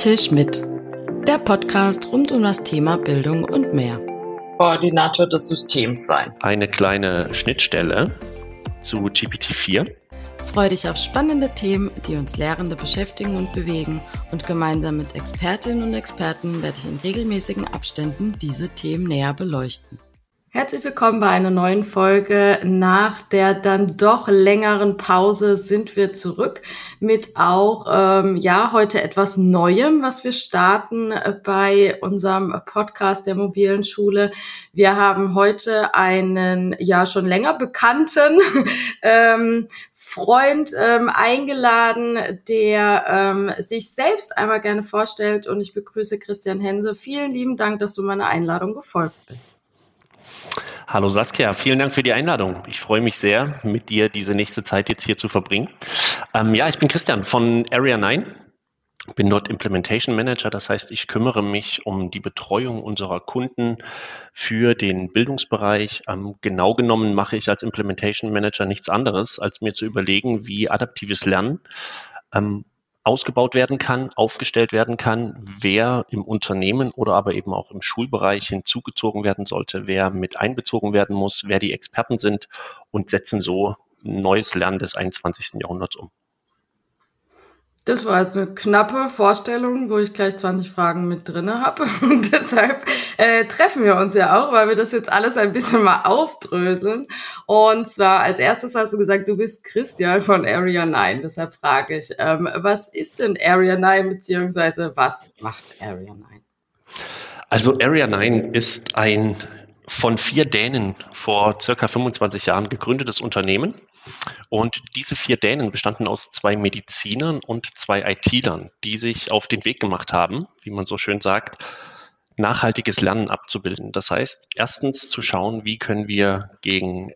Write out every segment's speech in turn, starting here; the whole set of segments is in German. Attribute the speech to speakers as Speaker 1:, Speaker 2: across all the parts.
Speaker 1: Tisch mit. Der Podcast rund um das Thema Bildung und mehr.
Speaker 2: Koordinator des Systems sein.
Speaker 3: Eine kleine Schnittstelle zu GPT-4.
Speaker 1: Freu dich auf spannende Themen, die uns Lehrende beschäftigen und bewegen. Und gemeinsam mit Expertinnen und Experten werde ich in regelmäßigen Abständen diese Themen näher beleuchten. Herzlich willkommen bei einer neuen Folge. Nach der dann doch längeren Pause sind wir zurück mit auch, ähm, ja, heute etwas Neuem, was wir starten bei unserem Podcast der mobilen Schule. Wir haben heute einen, ja, schon länger bekannten, ähm, Freund ähm, eingeladen, der ähm, sich selbst einmal gerne vorstellt und ich begrüße Christian Hense. Vielen lieben Dank, dass du meiner Einladung gefolgt bist.
Speaker 3: Hallo Saskia, vielen Dank für die Einladung. Ich freue mich sehr, mit dir diese nächste Zeit jetzt hier zu verbringen. Ähm, ja, ich bin Christian von Area 9, bin dort Implementation Manager, das heißt, ich kümmere mich um die Betreuung unserer Kunden für den Bildungsbereich. Ähm, genau genommen mache ich als Implementation Manager nichts anderes, als mir zu überlegen, wie adaptives Lernen ähm, ausgebaut werden kann, aufgestellt werden kann, wer im Unternehmen oder aber eben auch im Schulbereich hinzugezogen werden sollte, wer mit einbezogen werden muss, wer die Experten sind und setzen so neues Lernen des 21. Jahrhunderts um.
Speaker 1: Das war jetzt eine knappe Vorstellung, wo ich gleich 20 Fragen mit drinne habe. Und deshalb äh, treffen wir uns ja auch, weil wir das jetzt alles ein bisschen mal aufdröseln. Und zwar als erstes hast du gesagt, du bist Christian von Area 9. Deshalb frage ich, ähm, was ist denn Area 9 beziehungsweise was macht Area 9?
Speaker 3: Also Area 9 ist ein von vier Dänen vor circa 25 Jahren gegründetes Unternehmen und diese vier Dänen bestanden aus zwei Medizinern und zwei IT-Lern, die sich auf den Weg gemacht haben, wie man so schön sagt, nachhaltiges Lernen abzubilden. Das heißt, erstens zu schauen, wie können wir gegen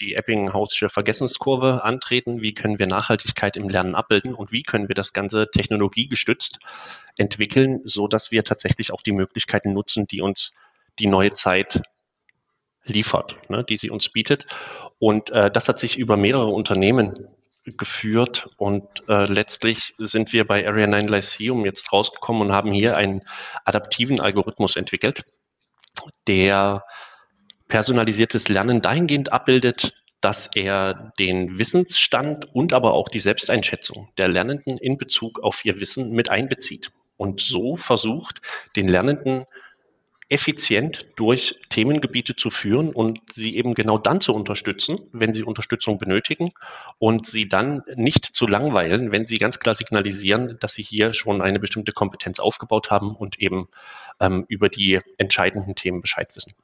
Speaker 3: die Epping-Hausche Vergessenskurve antreten, wie können wir Nachhaltigkeit im Lernen abbilden und wie können wir das Ganze technologiegestützt entwickeln, so dass wir tatsächlich auch die Möglichkeiten nutzen, die uns die neue Zeit liefert, ne, die sie uns bietet. Und äh, das hat sich über mehrere Unternehmen geführt und äh, letztlich sind wir bei Area 9 Lyceum jetzt rausgekommen und haben hier einen adaptiven Algorithmus entwickelt, der personalisiertes Lernen dahingehend abbildet, dass er den Wissensstand und aber auch die Selbsteinschätzung der Lernenden in Bezug auf ihr Wissen mit einbezieht und so versucht, den Lernenden effizient durch Themengebiete zu führen und sie eben genau dann zu unterstützen, wenn sie Unterstützung benötigen und sie dann nicht zu langweilen, wenn sie ganz klar signalisieren, dass sie hier schon eine bestimmte Kompetenz aufgebaut haben und eben ähm, über die entscheidenden Themen Bescheid wissen.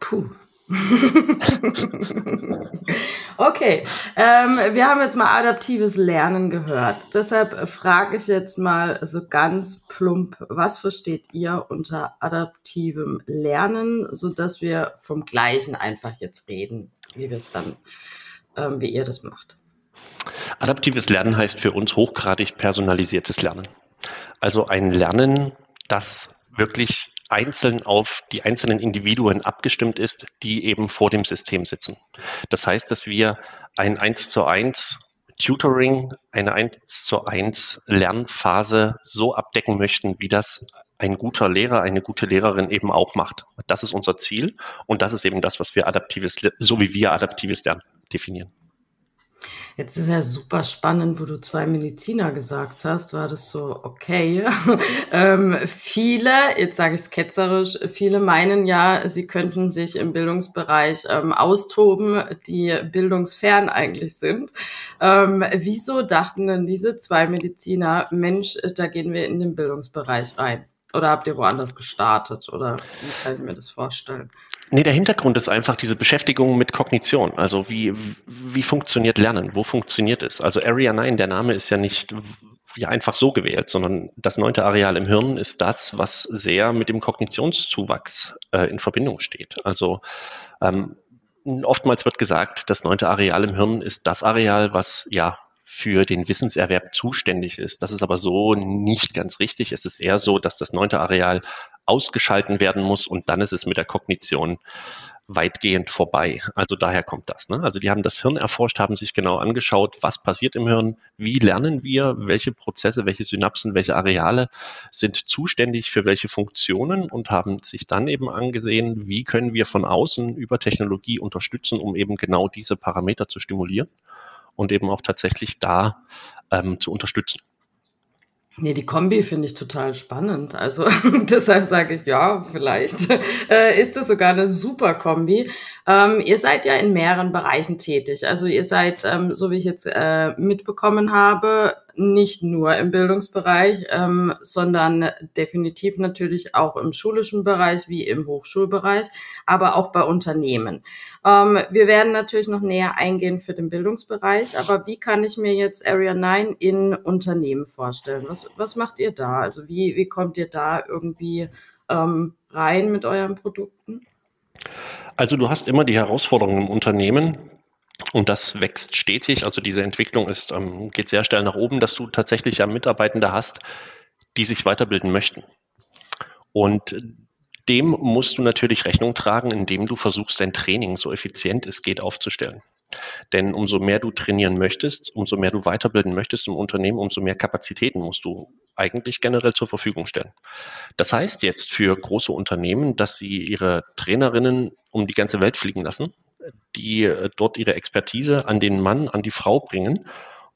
Speaker 1: Puh, okay, ähm, wir haben jetzt mal adaptives Lernen gehört. Deshalb frage ich jetzt mal so ganz plump, was versteht ihr unter adaptivem Lernen, so dass wir vom Gleichen einfach jetzt reden, wie wir es dann, ähm, wie ihr das macht.
Speaker 3: Adaptives Lernen heißt für uns hochgradig personalisiertes Lernen. Also ein Lernen, das wirklich einzeln auf die einzelnen Individuen abgestimmt ist, die eben vor dem System sitzen. Das heißt, dass wir ein 1 zu 1 Tutoring, eine 1 zu 1 Lernphase so abdecken möchten, wie das ein guter Lehrer, eine gute Lehrerin eben auch macht. Das ist unser Ziel und das ist eben das, was wir adaptives, so wie wir adaptives Lernen definieren.
Speaker 1: Jetzt ist ja super spannend, wo du zwei Mediziner gesagt hast, war das so, okay. ähm, viele, jetzt sage ich es ketzerisch, viele meinen ja, sie könnten sich im Bildungsbereich ähm, austoben, die bildungsfern eigentlich sind. Ähm, wieso dachten denn diese zwei Mediziner, Mensch, da gehen wir in den Bildungsbereich rein? Oder habt ihr woanders gestartet? Oder wie kann ich mir das vorstellen?
Speaker 3: Nee, der Hintergrund ist einfach diese Beschäftigung mit Kognition. Also wie, wie funktioniert Lernen? Wo funktioniert es? Also Area 9, der Name ist ja nicht ja einfach so gewählt, sondern das neunte Areal im Hirn ist das, was sehr mit dem Kognitionszuwachs äh, in Verbindung steht. Also ähm, oftmals wird gesagt, das neunte Areal im Hirn ist das Areal, was ja für den Wissenserwerb zuständig ist. Das ist aber so nicht ganz richtig. Es ist eher so, dass das neunte Areal ausgeschalten werden muss und dann ist es mit der Kognition weitgehend vorbei. Also daher kommt das. Ne? Also die haben das Hirn erforscht, haben sich genau angeschaut, was passiert im Hirn, wie lernen wir, welche Prozesse, welche Synapsen, welche Areale sind zuständig für welche Funktionen und haben sich dann eben angesehen, wie können wir von außen über Technologie unterstützen, um eben genau diese Parameter zu stimulieren und eben auch tatsächlich da ähm, zu unterstützen.
Speaker 1: Nee, die Kombi finde ich total spannend. Also deshalb sage ich, ja, vielleicht äh, ist das sogar eine super Kombi. Ähm, ihr seid ja in mehreren Bereichen tätig. Also ihr seid, ähm, so wie ich jetzt äh, mitbekommen habe, nicht nur im Bildungsbereich, ähm, sondern definitiv natürlich auch im schulischen Bereich wie im Hochschulbereich, aber auch bei Unternehmen. Ähm, wir werden natürlich noch näher eingehen für den Bildungsbereich, aber wie kann ich mir jetzt Area 9 in Unternehmen vorstellen? Was, was macht ihr da? Also wie, wie kommt ihr da irgendwie ähm, rein mit euren Produkten?
Speaker 3: Also du hast immer die Herausforderung im Unternehmen, und das wächst stetig. Also diese Entwicklung ist, ähm, geht sehr schnell nach oben, dass du tatsächlich ja Mitarbeitende hast, die sich weiterbilden möchten. Und dem musst du natürlich Rechnung tragen, indem du versuchst, dein Training so effizient es geht aufzustellen. Denn umso mehr du trainieren möchtest, umso mehr du weiterbilden möchtest im Unternehmen, umso mehr Kapazitäten musst du eigentlich generell zur Verfügung stellen. Das heißt jetzt für große Unternehmen, dass sie ihre Trainerinnen um die ganze Welt fliegen lassen, die äh, dort ihre Expertise an den Mann, an die Frau bringen.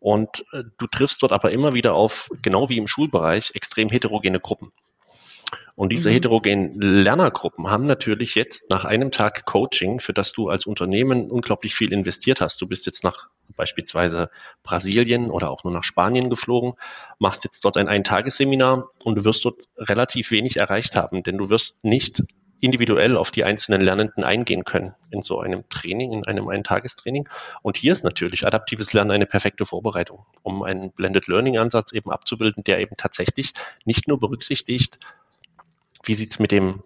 Speaker 3: Und äh, du triffst dort aber immer wieder auf, genau wie im Schulbereich, extrem heterogene Gruppen. Und diese mhm. heterogenen Lernergruppen haben natürlich jetzt nach einem Tag Coaching, für das du als Unternehmen unglaublich viel investiert hast. Du bist jetzt nach beispielsweise Brasilien oder auch nur nach Spanien geflogen, machst jetzt dort ein Eintagesseminar und du wirst dort relativ wenig erreicht haben, denn du wirst nicht individuell auf die einzelnen Lernenden eingehen können in so einem Training, in einem Eintagestraining. Und hier ist natürlich adaptives Lernen eine perfekte Vorbereitung, um einen Blended Learning Ansatz eben abzubilden, der eben tatsächlich nicht nur berücksichtigt, wie sieht es mit dem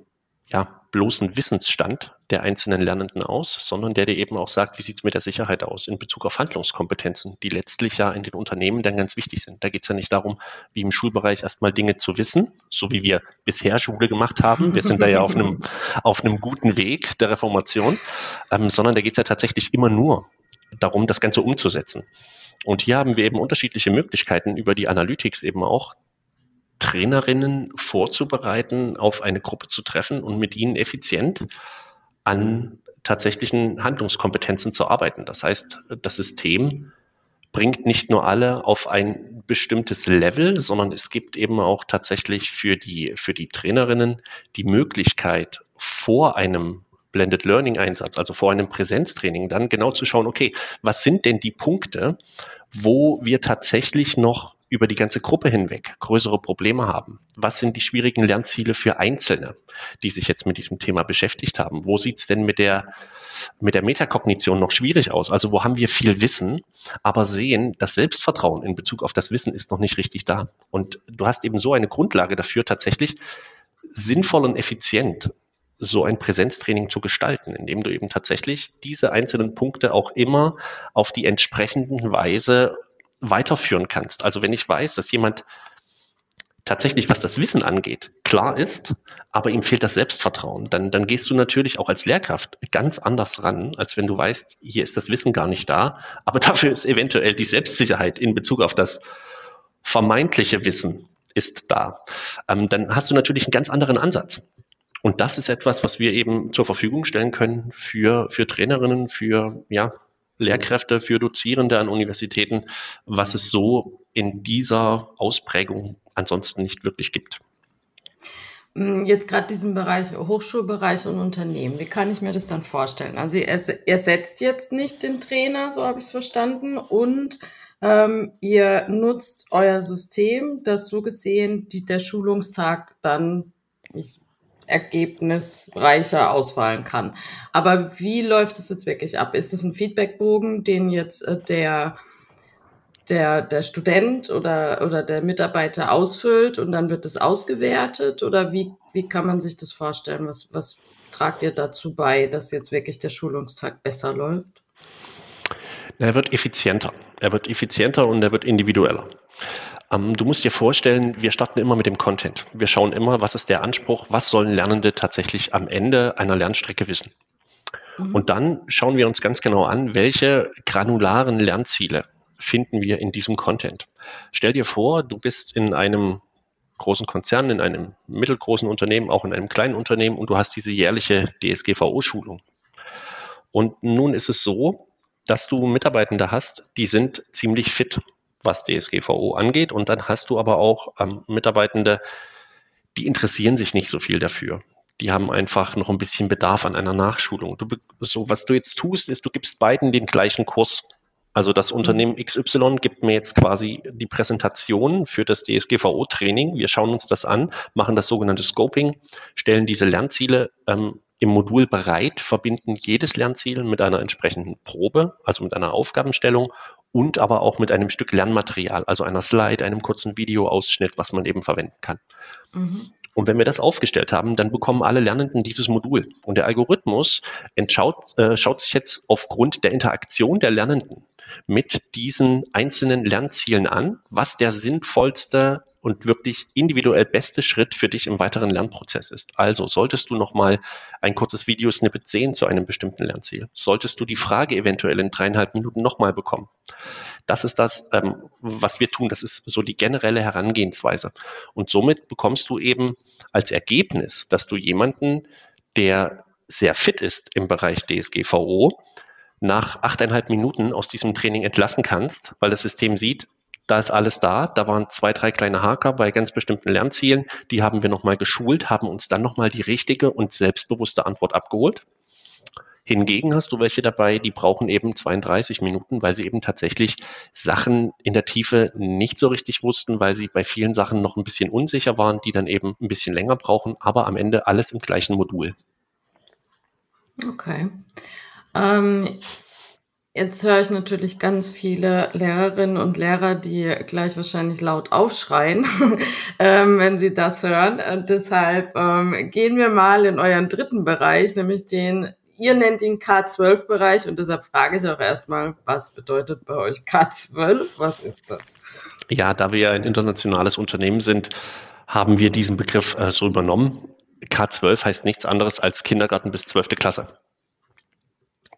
Speaker 3: ja, bloßen Wissensstand der einzelnen Lernenden aus, sondern der dir eben auch sagt, wie sieht es mit der Sicherheit aus in Bezug auf Handlungskompetenzen, die letztlich ja in den Unternehmen dann ganz wichtig sind. Da geht es ja nicht darum, wie im Schulbereich erstmal Dinge zu wissen, so wie wir bisher Schule gemacht haben. Wir sind da ja auf einem, auf einem guten Weg der Reformation, ähm, sondern da geht es ja tatsächlich immer nur darum, das Ganze umzusetzen. Und hier haben wir eben unterschiedliche Möglichkeiten über die Analytics eben auch, Trainerinnen vorzubereiten, auf eine Gruppe zu treffen und mit ihnen effizient an tatsächlichen Handlungskompetenzen zu arbeiten. Das heißt, das System bringt nicht nur alle auf ein bestimmtes Level, sondern es gibt eben auch tatsächlich für die, für die Trainerinnen die Möglichkeit, vor einem Blended Learning Einsatz, also vor einem Präsenztraining, dann genau zu schauen, okay, was sind denn die Punkte, wo wir tatsächlich noch über die ganze Gruppe hinweg größere Probleme haben? Was sind die schwierigen Lernziele für Einzelne, die sich jetzt mit diesem Thema beschäftigt haben? Wo sieht es denn mit der, mit der Metakognition noch schwierig aus? Also wo haben wir viel Wissen, aber sehen, das Selbstvertrauen in Bezug auf das Wissen ist noch nicht richtig da. Und du hast eben so eine Grundlage dafür, tatsächlich sinnvoll und effizient so ein Präsenztraining zu gestalten, indem du eben tatsächlich diese einzelnen Punkte auch immer auf die entsprechenden Weise weiterführen kannst. Also wenn ich weiß, dass jemand tatsächlich, was das Wissen angeht, klar ist, aber ihm fehlt das Selbstvertrauen, dann, dann gehst du natürlich auch als Lehrkraft ganz anders ran, als wenn du weißt, hier ist das Wissen gar nicht da, aber dafür ist eventuell die Selbstsicherheit in Bezug auf das vermeintliche Wissen ist da. Ähm, dann hast du natürlich einen ganz anderen Ansatz. Und das ist etwas, was wir eben zur Verfügung stellen können für, für Trainerinnen, für ja, Lehrkräfte, für Dozierende an Universitäten, was es so in dieser Ausprägung ansonsten nicht wirklich gibt.
Speaker 1: Mm, jetzt gerade diesen Bereich, Hochschulbereich und Unternehmen, wie kann ich mir das dann vorstellen? Also ihr ersetzt jetzt nicht den Trainer, so habe ich es verstanden, und ähm, ihr nutzt euer System, das so gesehen die, der Schulungstag dann, ich ergebnisreicher ausfallen kann. Aber wie läuft es jetzt wirklich ab? Ist es ein Feedbackbogen, den jetzt äh, der der, der Student oder, oder der Mitarbeiter ausfüllt und dann wird es ausgewertet? Oder wie, wie kann man sich das vorstellen? Was, was tragt ihr dazu bei, dass jetzt wirklich der Schulungstag besser läuft?
Speaker 3: Er wird effizienter. Er wird effizienter und er wird individueller. Ähm, du musst dir vorstellen, wir starten immer mit dem Content. Wir schauen immer, was ist der Anspruch, was sollen Lernende tatsächlich am Ende einer Lernstrecke wissen. Mhm. Und dann schauen wir uns ganz genau an, welche granularen Lernziele finden wir in diesem Content. Stell dir vor, du bist in einem großen Konzern, in einem mittelgroßen Unternehmen, auch in einem kleinen Unternehmen und du hast diese jährliche DSGVO-Schulung. Und nun ist es so, dass du Mitarbeitende hast, die sind ziemlich fit, was DSGVO angeht. Und dann hast du aber auch ähm, Mitarbeitende, die interessieren sich nicht so viel dafür. Die haben einfach noch ein bisschen Bedarf an einer Nachschulung. Du, so, was du jetzt tust, ist, du gibst beiden den gleichen Kurs. Also das mhm. Unternehmen XY gibt mir jetzt quasi die Präsentation für das DSGVO-Training. Wir schauen uns das an, machen das sogenannte Scoping, stellen diese Lernziele ähm, im Modul bereit, verbinden jedes Lernziel mit einer entsprechenden Probe, also mit einer Aufgabenstellung und aber auch mit einem Stück Lernmaterial, also einer Slide, einem kurzen Videoausschnitt, was man eben verwenden kann. Mhm. Und wenn wir das aufgestellt haben, dann bekommen alle Lernenden dieses Modul. Und der Algorithmus entschaut, äh, schaut sich jetzt aufgrund der Interaktion der Lernenden mit diesen einzelnen Lernzielen an, was der sinnvollste und wirklich individuell beste Schritt für dich im weiteren Lernprozess ist. Also solltest du nochmal ein kurzes Videosnippet sehen zu einem bestimmten Lernziel, solltest du die Frage eventuell in dreieinhalb Minuten nochmal bekommen. Das ist das, ähm, was wir tun. Das ist so die generelle Herangehensweise. Und somit bekommst du eben als Ergebnis, dass du jemanden, der sehr fit ist im Bereich DSGVO, nach achteinhalb Minuten aus diesem Training entlassen kannst, weil das System sieht, da ist alles da. Da waren zwei, drei kleine Haker bei ganz bestimmten Lernzielen. Die haben wir nochmal geschult, haben uns dann nochmal die richtige und selbstbewusste Antwort abgeholt. Hingegen hast du welche dabei, die brauchen eben 32 Minuten, weil sie eben tatsächlich Sachen in der Tiefe nicht so richtig wussten, weil sie bei vielen Sachen noch ein bisschen unsicher waren, die dann eben ein bisschen länger brauchen, aber am Ende alles im gleichen Modul.
Speaker 1: Okay. Ähm, Jetzt höre ich natürlich ganz viele Lehrerinnen und Lehrer, die gleich wahrscheinlich laut aufschreien, ähm, wenn sie das hören. Und deshalb ähm, gehen wir mal in euren dritten Bereich, nämlich den, ihr nennt ihn K12-Bereich und deshalb frage ich auch erstmal, was bedeutet bei euch K12? Was ist das?
Speaker 3: Ja, da wir ein internationales Unternehmen sind, haben wir diesen Begriff äh, so übernommen. K12 heißt nichts anderes als Kindergarten bis 12. Klasse.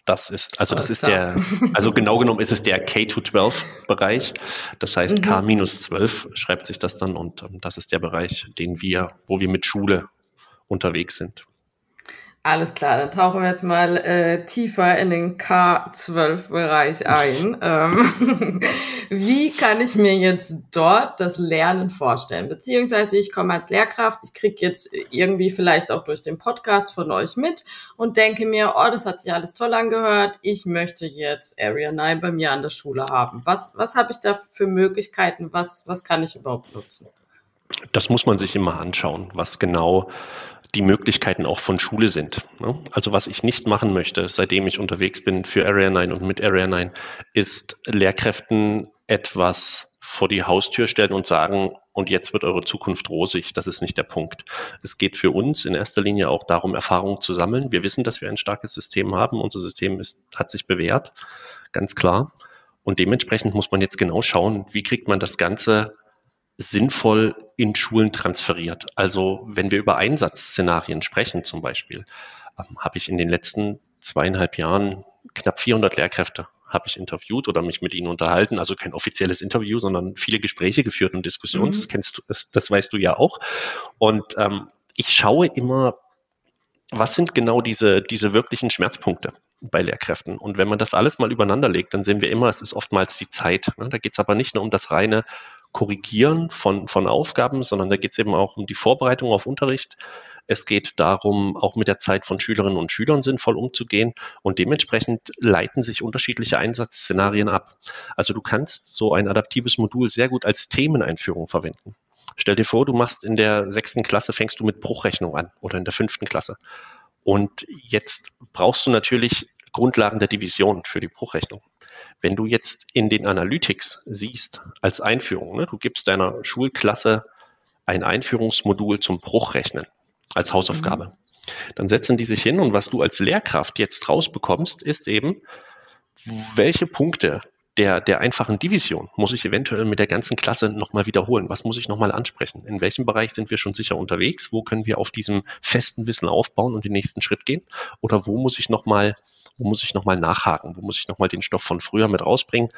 Speaker 3: Das ist, also das ist klar. der, also genau genommen ist es der K-12-Bereich. Das heißt, mhm. K-12 schreibt sich das dann und ähm, das ist der Bereich, den wir, wo wir mit Schule unterwegs sind.
Speaker 1: Alles klar, dann tauchen wir jetzt mal äh, tiefer in den K12-Bereich ein. ähm, wie kann ich mir jetzt dort das Lernen vorstellen? Beziehungsweise ich komme als Lehrkraft, ich kriege jetzt irgendwie vielleicht auch durch den Podcast von euch mit und denke mir, oh, das hat sich alles toll angehört, ich möchte jetzt Area 9 bei mir an der Schule haben. Was, was habe ich da für Möglichkeiten? Was, was kann ich überhaupt nutzen?
Speaker 3: Das muss man sich immer anschauen, was genau die Möglichkeiten auch von Schule sind. Ne? Also was ich nicht machen möchte, seitdem ich unterwegs bin für Area 9 und mit Area 9, ist Lehrkräften etwas vor die Haustür stellen und sagen, und jetzt wird eure Zukunft rosig. Das ist nicht der Punkt. Es geht für uns in erster Linie auch darum, Erfahrungen zu sammeln. Wir wissen, dass wir ein starkes System haben. Unser System ist, hat sich bewährt, ganz klar. Und dementsprechend muss man jetzt genau schauen, wie kriegt man das Ganze sinnvoll in Schulen transferiert. Also wenn wir über Einsatzszenarien sprechen zum Beispiel, ähm, habe ich in den letzten zweieinhalb Jahren knapp 400 Lehrkräfte habe ich interviewt oder mich mit ihnen unterhalten. Also kein offizielles Interview, sondern viele Gespräche geführt und Diskussionen. Mhm. Das kennst du, das, das, weißt du ja auch. Und ähm, ich schaue immer, was sind genau diese, diese wirklichen Schmerzpunkte bei Lehrkräften? Und wenn man das alles mal übereinander legt, dann sehen wir immer, es ist oftmals die Zeit. Ne? Da geht es aber nicht nur um das reine Korrigieren von, von Aufgaben, sondern da geht es eben auch um die Vorbereitung auf Unterricht. Es geht darum, auch mit der Zeit von Schülerinnen und Schülern sinnvoll umzugehen und dementsprechend leiten sich unterschiedliche Einsatzszenarien ab. Also du kannst so ein adaptives Modul sehr gut als Themeneinführung verwenden. Stell dir vor, du machst in der sechsten Klasse, fängst du mit Bruchrechnung an oder in der fünften Klasse. Und jetzt brauchst du natürlich Grundlagen der Division für die Bruchrechnung. Wenn du jetzt in den Analytics siehst als Einführung, ne, du gibst deiner Schulklasse ein Einführungsmodul zum Bruchrechnen als Hausaufgabe, mhm. dann setzen die sich hin und was du als Lehrkraft jetzt rausbekommst, ist eben, welche Punkte der, der einfachen Division muss ich eventuell mit der ganzen Klasse nochmal wiederholen. Was muss ich nochmal ansprechen? In welchem Bereich sind wir schon sicher unterwegs? Wo können wir auf diesem festen Wissen aufbauen und den nächsten Schritt gehen? Oder wo muss ich nochmal, wo muss ich nochmal nachhaken? Wo muss ich nochmal den Stoff von früher mit rausbringen?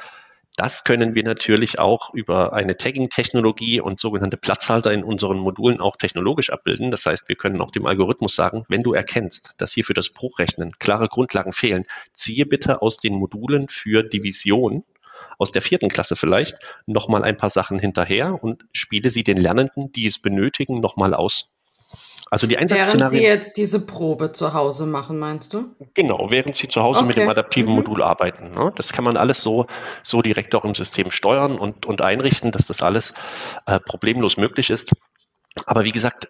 Speaker 3: Das können wir natürlich auch über eine Tagging-Technologie und sogenannte Platzhalter in unseren Modulen auch technologisch abbilden. Das heißt, wir können auch dem Algorithmus sagen, wenn du erkennst, dass hier für das Bruchrechnen klare Grundlagen fehlen, ziehe bitte aus den Modulen für Division aus der vierten Klasse vielleicht nochmal ein paar Sachen hinterher und spiele sie den Lernenden, die es benötigen, nochmal aus.
Speaker 1: Also die Einsatzszenarien. Während Sie jetzt diese Probe zu Hause machen, meinst du?
Speaker 3: Genau, während Sie zu Hause okay. mit dem adaptiven mhm. Modul arbeiten. Ne? Das kann man alles so, so direkt auch im System steuern und, und einrichten, dass das alles äh, problemlos möglich ist. Aber wie gesagt,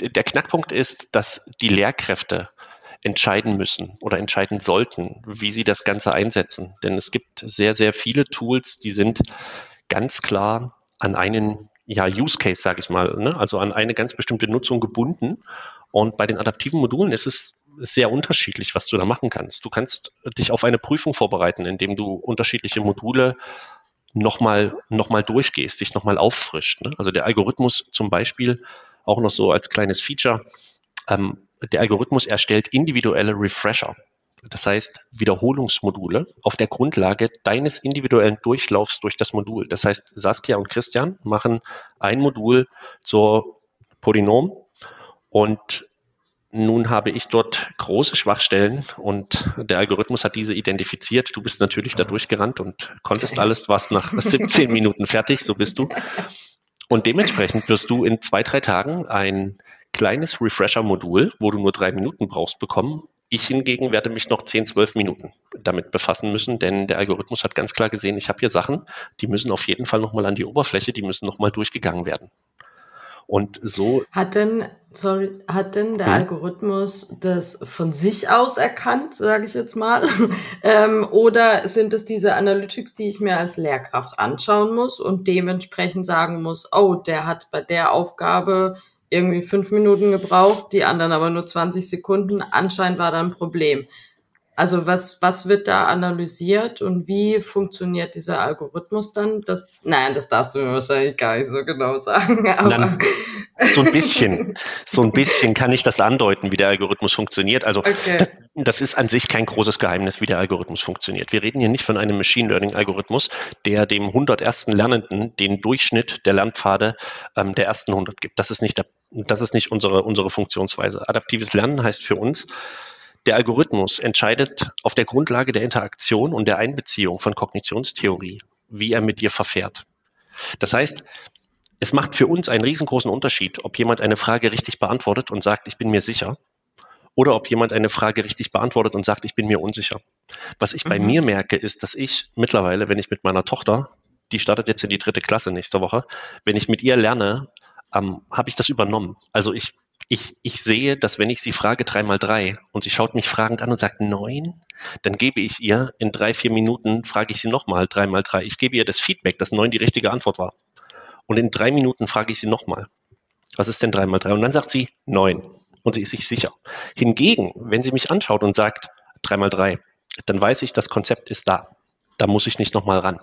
Speaker 3: der Knackpunkt ist, dass die Lehrkräfte entscheiden müssen oder entscheiden sollten, wie sie das Ganze einsetzen. Denn es gibt sehr, sehr viele Tools, die sind ganz klar an einen ja, Use Case, sage ich mal, ne? also an eine ganz bestimmte Nutzung gebunden. Und bei den adaptiven Modulen ist es sehr unterschiedlich, was du da machen kannst. Du kannst dich auf eine Prüfung vorbereiten, indem du unterschiedliche Module nochmal noch mal durchgehst, dich nochmal auffrischt. Ne? Also der Algorithmus zum Beispiel, auch noch so als kleines Feature, ähm, der Algorithmus erstellt individuelle Refresher das heißt Wiederholungsmodule auf der Grundlage deines individuellen Durchlaufs durch das Modul. Das heißt, Saskia und Christian machen ein Modul zur Polynom und nun habe ich dort große Schwachstellen und der Algorithmus hat diese identifiziert. Du bist natürlich da durchgerannt und konntest alles, warst nach 17 Minuten fertig, so bist du. Und dementsprechend wirst du in zwei, drei Tagen ein kleines Refresher-Modul, wo du nur drei Minuten brauchst, bekommen, ich hingegen werde mich noch 10, 12 Minuten damit befassen müssen, denn der Algorithmus hat ganz klar gesehen, ich habe hier Sachen, die müssen auf jeden Fall nochmal an die Oberfläche, die müssen nochmal durchgegangen werden. Und so.
Speaker 1: Hat denn, sorry, hat denn der hm? Algorithmus das von sich aus erkannt, sage ich jetzt mal? ähm, oder sind es diese Analytics, die ich mir als Lehrkraft anschauen muss und dementsprechend sagen muss, oh, der hat bei der Aufgabe irgendwie fünf Minuten gebraucht, die anderen aber nur 20 Sekunden. Anscheinend war da ein Problem. Also was, was wird da analysiert und wie funktioniert dieser Algorithmus dann? Das, nein, das darfst du mir wahrscheinlich gar nicht so genau sagen. Aber
Speaker 3: Dann, so ein bisschen, so ein bisschen kann ich das andeuten, wie der Algorithmus funktioniert. Also okay. das, das, ist an sich kein großes Geheimnis, wie der Algorithmus funktioniert. Wir reden hier nicht von einem Machine Learning Algorithmus, der dem 100 ersten Lernenden den Durchschnitt der Lernpfade ähm, der ersten 100 gibt. Das ist nicht, der, das ist nicht unsere, unsere Funktionsweise. Adaptives Lernen heißt für uns, der Algorithmus entscheidet auf der Grundlage der Interaktion und der Einbeziehung von Kognitionstheorie, wie er mit dir verfährt. Das heißt, es macht für uns einen riesengroßen Unterschied, ob jemand eine Frage richtig beantwortet und sagt, ich bin mir sicher, oder ob jemand eine Frage richtig beantwortet und sagt, ich bin mir unsicher. Was ich mhm. bei mir merke, ist, dass ich mittlerweile, wenn ich mit meiner Tochter, die startet jetzt in die dritte Klasse nächste Woche, wenn ich mit ihr lerne, ähm, habe ich das übernommen. Also ich ich, ich sehe, dass wenn ich sie frage drei mal drei und sie schaut mich fragend an und sagt neun, dann gebe ich ihr in drei, vier Minuten, frage ich sie nochmal drei mal drei. Ich gebe ihr das Feedback, dass neun die richtige Antwort war. Und in drei Minuten frage ich sie nochmal, was ist denn drei mal drei? Und dann sagt sie neun und sie ist sich sicher. Hingegen, wenn sie mich anschaut und sagt drei mal drei, dann weiß ich, das Konzept ist da. Da muss ich nicht nochmal ran.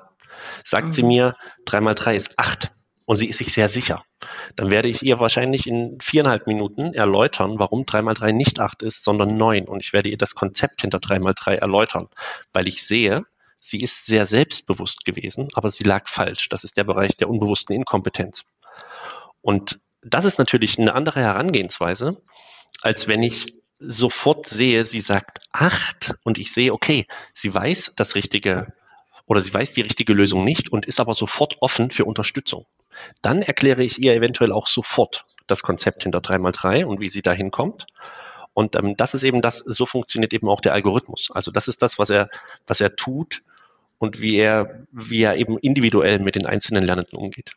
Speaker 3: Sagt mhm. sie mir, drei mal drei ist acht und sie ist sich sehr sicher, dann werde ich ihr wahrscheinlich in viereinhalb Minuten erläutern, warum 3x3 nicht 8 ist, sondern 9. Und ich werde ihr das Konzept hinter 3x3 erläutern, weil ich sehe, sie ist sehr selbstbewusst gewesen, aber sie lag falsch. Das ist der Bereich der unbewussten Inkompetenz. Und das ist natürlich eine andere Herangehensweise, als wenn ich sofort sehe, sie sagt 8 und ich sehe, okay, sie weiß das richtige oder sie weiß die richtige Lösung nicht und ist aber sofort offen für Unterstützung. Dann erkläre ich ihr eventuell auch sofort das Konzept hinter 3x3 und wie sie da hinkommt. Und ähm, das ist eben das, so funktioniert eben auch der Algorithmus. Also das ist das, was er, was er tut und wie er, wie er eben individuell mit den einzelnen Lernenden umgeht.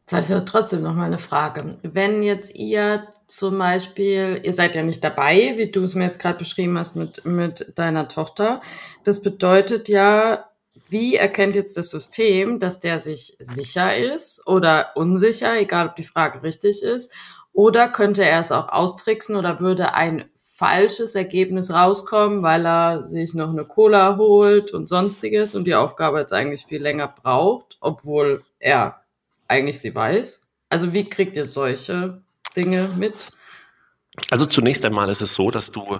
Speaker 1: Jetzt habe ich aber trotzdem noch mal eine Frage. Wenn jetzt ihr zum Beispiel, ihr seid ja nicht dabei, wie du es mir jetzt gerade beschrieben hast mit, mit deiner Tochter. Das bedeutet ja, wie erkennt jetzt das System, dass der sich sicher ist oder unsicher, egal ob die Frage richtig ist? Oder könnte er es auch austricksen oder würde ein falsches Ergebnis rauskommen, weil er sich noch eine Cola holt und sonstiges und die Aufgabe jetzt eigentlich viel länger braucht, obwohl er eigentlich sie weiß? Also wie kriegt ihr solche Dinge mit?
Speaker 3: Also zunächst einmal ist es so, dass du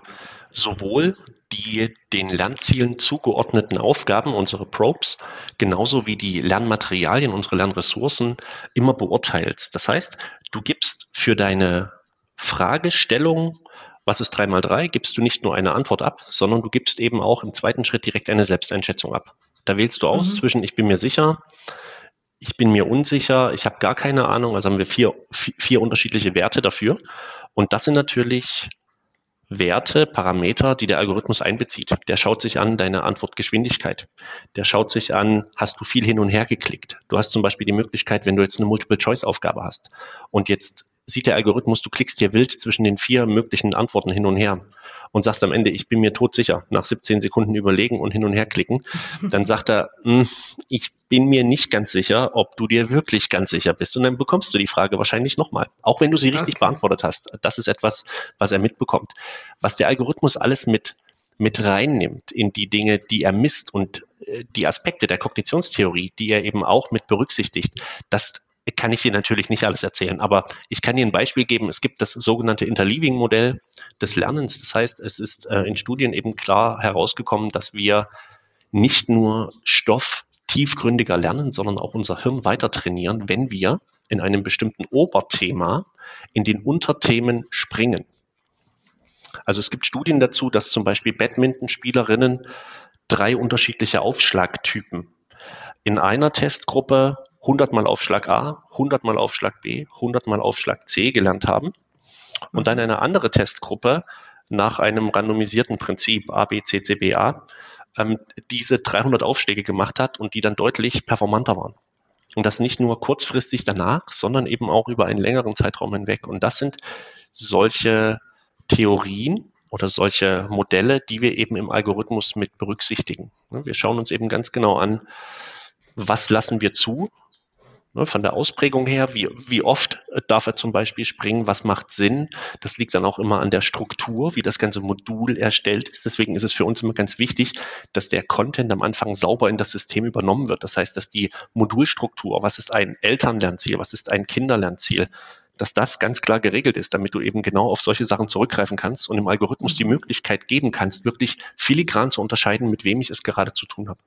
Speaker 3: sowohl die den Lernzielen zugeordneten Aufgaben, unsere Probes, genauso wie die Lernmaterialien, unsere Lernressourcen immer beurteilst. Das heißt, du gibst für deine Fragestellung, was ist 3 mal 3, gibst du nicht nur eine Antwort ab, sondern du gibst eben auch im zweiten Schritt direkt eine Selbsteinschätzung ab. Da wählst du aus mhm. zwischen ich bin mir sicher, ich bin mir unsicher, ich habe gar keine Ahnung, also haben wir vier, vier unterschiedliche Werte dafür. Und das sind natürlich Werte, Parameter, die der Algorithmus einbezieht. Der schaut sich an deine Antwortgeschwindigkeit. Der schaut sich an, hast du viel hin und her geklickt. Du hast zum Beispiel die Möglichkeit, wenn du jetzt eine Multiple-Choice-Aufgabe hast und jetzt sieht der Algorithmus, du klickst dir wild zwischen den vier möglichen Antworten hin und her und sagst am Ende, ich bin mir todsicher, nach 17 Sekunden überlegen und hin und her klicken, dann sagt er, hm, ich bin mir nicht ganz sicher, ob du dir wirklich ganz sicher bist. Und dann bekommst du die Frage wahrscheinlich nochmal, auch wenn du sie richtig okay. beantwortet hast. Das ist etwas, was er mitbekommt. Was der Algorithmus alles mit mit reinnimmt in die Dinge, die er misst und äh, die Aspekte der Kognitionstheorie, die er eben auch mit berücksichtigt, das kann ich dir natürlich nicht alles erzählen, aber ich kann dir ein Beispiel geben. Es gibt das sogenannte Interleaving-Modell des Lernens. Das heißt, es ist äh, in Studien eben klar herausgekommen, dass wir nicht nur Stoff tiefgründiger lernen, sondern auch unser Hirn weiter trainieren, wenn wir in einem bestimmten Oberthema in den Unterthemen springen. Also es gibt Studien dazu, dass zum Beispiel Badmintonspielerinnen drei unterschiedliche Aufschlagtypen in einer Testgruppe 100 mal Aufschlag A, 100 mal Aufschlag B, 100 mal Aufschlag C gelernt haben und dann eine andere Testgruppe nach einem randomisierten Prinzip A, B, C, C, B, A ähm, diese 300 Aufschläge gemacht hat und die dann deutlich performanter waren. Und das nicht nur kurzfristig danach, sondern eben auch über einen längeren Zeitraum hinweg. Und das sind solche Theorien oder solche Modelle, die wir eben im Algorithmus mit berücksichtigen. Wir schauen uns eben ganz genau an, was lassen wir zu von der Ausprägung her, wie, wie oft darf er zum Beispiel springen, was macht Sinn. Das liegt dann auch immer an der Struktur, wie das ganze Modul erstellt ist. Deswegen ist es für uns immer ganz wichtig, dass der Content am Anfang sauber in das System übernommen wird. Das heißt, dass die Modulstruktur, was ist ein Elternlernziel, was ist ein Kinderlernziel, dass das ganz klar geregelt ist, damit du eben genau auf solche Sachen zurückgreifen kannst und im Algorithmus die Möglichkeit geben kannst, wirklich filigran zu unterscheiden, mit wem ich es gerade zu tun habe.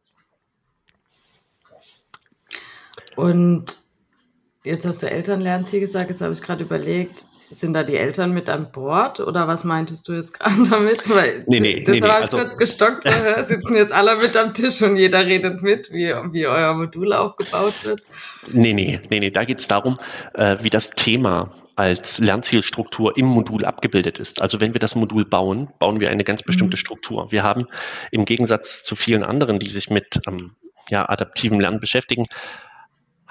Speaker 1: Und jetzt hast du Elternlernziel gesagt, jetzt habe ich gerade überlegt, sind da die Eltern mit an Bord oder was meintest du jetzt gerade damit? Weil
Speaker 3: nee, nee,
Speaker 1: das
Speaker 3: nee,
Speaker 1: war
Speaker 3: nee,
Speaker 1: also, kurz gestockt, so, sitzen jetzt alle mit am Tisch und jeder redet mit, wie, wie euer Modul aufgebaut wird.
Speaker 3: Nee, nee, nee, nee, da geht es darum, äh, wie das Thema als Lernzielstruktur im Modul abgebildet ist. Also wenn wir das Modul bauen, bauen wir eine ganz bestimmte mhm. Struktur. Wir haben im Gegensatz zu vielen anderen, die sich mit ähm, ja, adaptivem Lernen beschäftigen,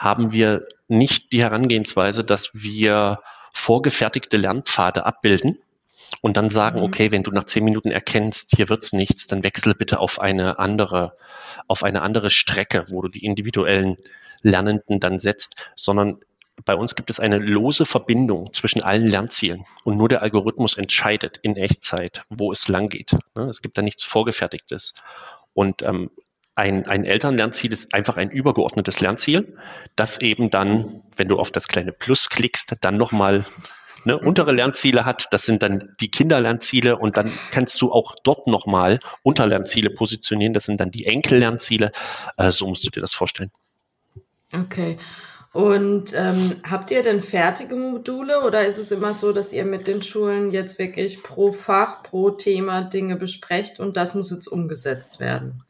Speaker 3: haben wir nicht die Herangehensweise, dass wir vorgefertigte Lernpfade abbilden und dann sagen, mhm. okay, wenn du nach zehn Minuten erkennst, hier wird's nichts, dann wechsle bitte auf eine andere, auf eine andere Strecke, wo du die individuellen Lernenden dann setzt, sondern bei uns gibt es eine lose Verbindung zwischen allen Lernzielen und nur der Algorithmus entscheidet in Echtzeit, wo es lang geht. Ne, es gibt da nichts Vorgefertigtes. Und ähm, ein, ein Elternlernziel ist einfach ein übergeordnetes Lernziel, das eben dann, wenn du auf das kleine Plus klickst, dann nochmal ne, untere Lernziele hat. Das sind dann die Kinderlernziele und dann kannst du auch dort nochmal Unterlernziele positionieren. Das sind dann die Enkellernziele. Äh, so musst du dir das vorstellen.
Speaker 1: Okay. Und ähm, habt ihr denn fertige Module oder ist es immer so, dass ihr mit den Schulen jetzt wirklich pro Fach, pro Thema Dinge besprecht und das muss jetzt umgesetzt werden?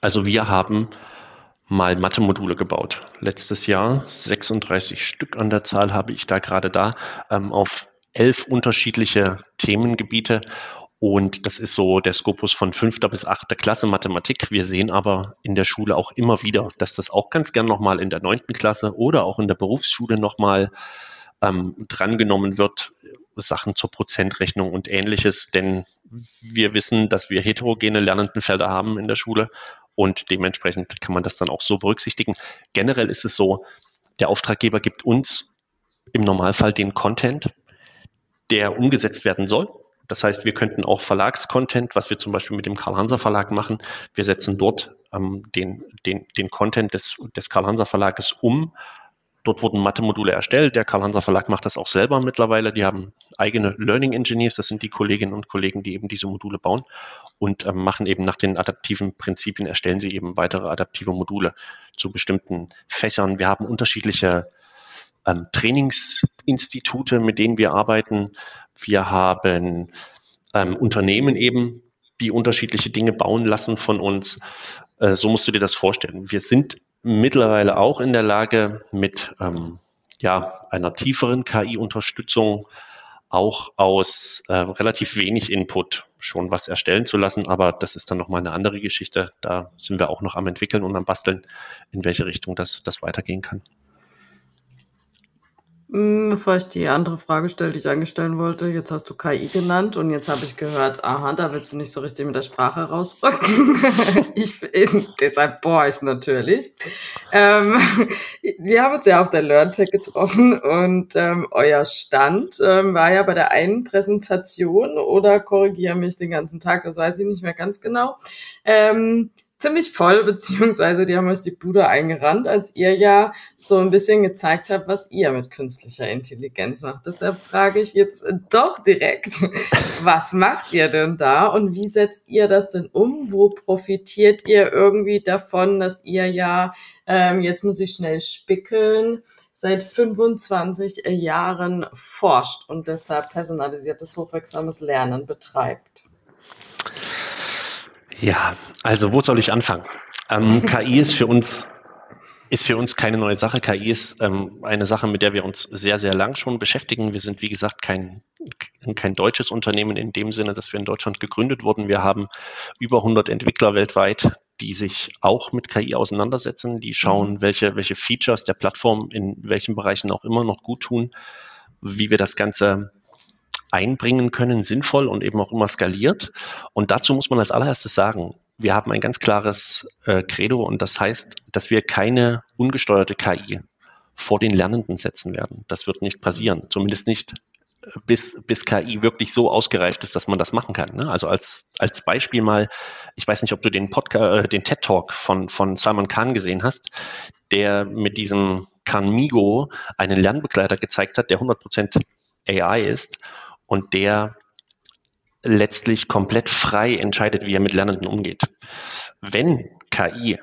Speaker 3: Also wir haben mal Mathe-Module gebaut. Letztes Jahr 36 Stück an der Zahl habe ich da gerade da ähm, auf elf unterschiedliche Themengebiete. Und das ist so der Skopus von fünfter bis achter Klasse Mathematik. Wir sehen aber in der Schule auch immer wieder, dass das auch ganz gern nochmal in der neunten Klasse oder auch in der Berufsschule nochmal ähm, drangenommen wird, Sachen zur Prozentrechnung und ähnliches, denn wir wissen, dass wir heterogene Lernendenfelder haben in der Schule und dementsprechend kann man das dann auch so berücksichtigen. Generell ist es so, der Auftraggeber gibt uns im Normalfall den Content, der umgesetzt werden soll. Das heißt, wir könnten auch Verlagscontent, was wir zum Beispiel mit dem Karl-Hanser Verlag machen, wir setzen dort ähm, den, den, den Content des, des Karl-Hanser Verlages um. Dort wurden Mathe-Module erstellt. Der Karl-Hanser Verlag macht das auch selber mittlerweile. Die haben eigene Learning Engineers. Das sind die Kolleginnen und Kollegen, die eben diese Module bauen und ähm, machen eben nach den adaptiven Prinzipien, erstellen sie eben weitere adaptive Module zu bestimmten Fächern. Wir haben unterschiedliche ähm, Trainingsinstitute, mit denen wir arbeiten. Wir haben ähm, Unternehmen eben, die unterschiedliche Dinge bauen lassen von uns. Äh, so musst du dir das vorstellen. Wir sind mittlerweile auch in der Lage, mit ähm, ja, einer tieferen KI-Unterstützung auch aus äh, relativ wenig Input schon was erstellen zu lassen. Aber das ist dann nochmal eine andere Geschichte. Da sind wir auch noch am entwickeln und am basteln, in welche Richtung das, das weitergehen kann.
Speaker 1: Hm, bevor ich die andere Frage stelle, die ich angestellen wollte, jetzt hast du KI genannt und jetzt habe ich gehört, aha, da willst du nicht so richtig mit der Sprache rausrücken. ich, deshalb bohre ich natürlich. Ähm, wir haben uns ja auf der LearnTech getroffen und ähm, euer Stand ähm, war ja bei der einen Präsentation oder korrigiere mich den ganzen Tag, das weiß ich nicht mehr ganz genau. Ähm, ziemlich voll, beziehungsweise die haben euch die Bude eingerannt, als ihr ja so ein bisschen gezeigt habt, was ihr mit künstlicher Intelligenz macht. Deshalb frage ich jetzt doch direkt, was macht ihr denn da und wie setzt ihr das denn um? Wo profitiert ihr irgendwie davon, dass ihr ja, ähm, jetzt muss ich schnell spickeln, seit 25 Jahren forscht und deshalb personalisiertes, hochwirksames Lernen betreibt?
Speaker 3: Ja, also wo soll ich anfangen? Ähm, KI ist für uns ist für uns keine neue Sache. KI ist ähm, eine Sache, mit der wir uns sehr, sehr lang schon beschäftigen. Wir sind, wie gesagt, kein, kein deutsches Unternehmen in dem Sinne, dass wir in Deutschland gegründet wurden. Wir haben über 100 Entwickler weltweit, die sich auch mit KI auseinandersetzen, die schauen, mhm. welche, welche Features der Plattform in welchen Bereichen auch immer noch gut tun, wie wir das Ganze einbringen können, sinnvoll und eben auch immer skaliert. Und dazu muss man als allererstes sagen, wir haben ein ganz klares äh, Credo und das heißt, dass wir keine ungesteuerte KI vor den Lernenden setzen werden. Das wird nicht passieren, zumindest nicht äh, bis, bis KI wirklich so ausgereift ist, dass man das machen kann. Ne? Also als, als Beispiel mal, ich weiß nicht, ob du den Podcast, äh, den TED Talk von, von Salman Khan gesehen hast, der mit diesem Khan Migo einen Lernbegleiter gezeigt hat, der 100% AI ist und der letztlich komplett frei entscheidet, wie er mit Lernenden umgeht. Wenn KI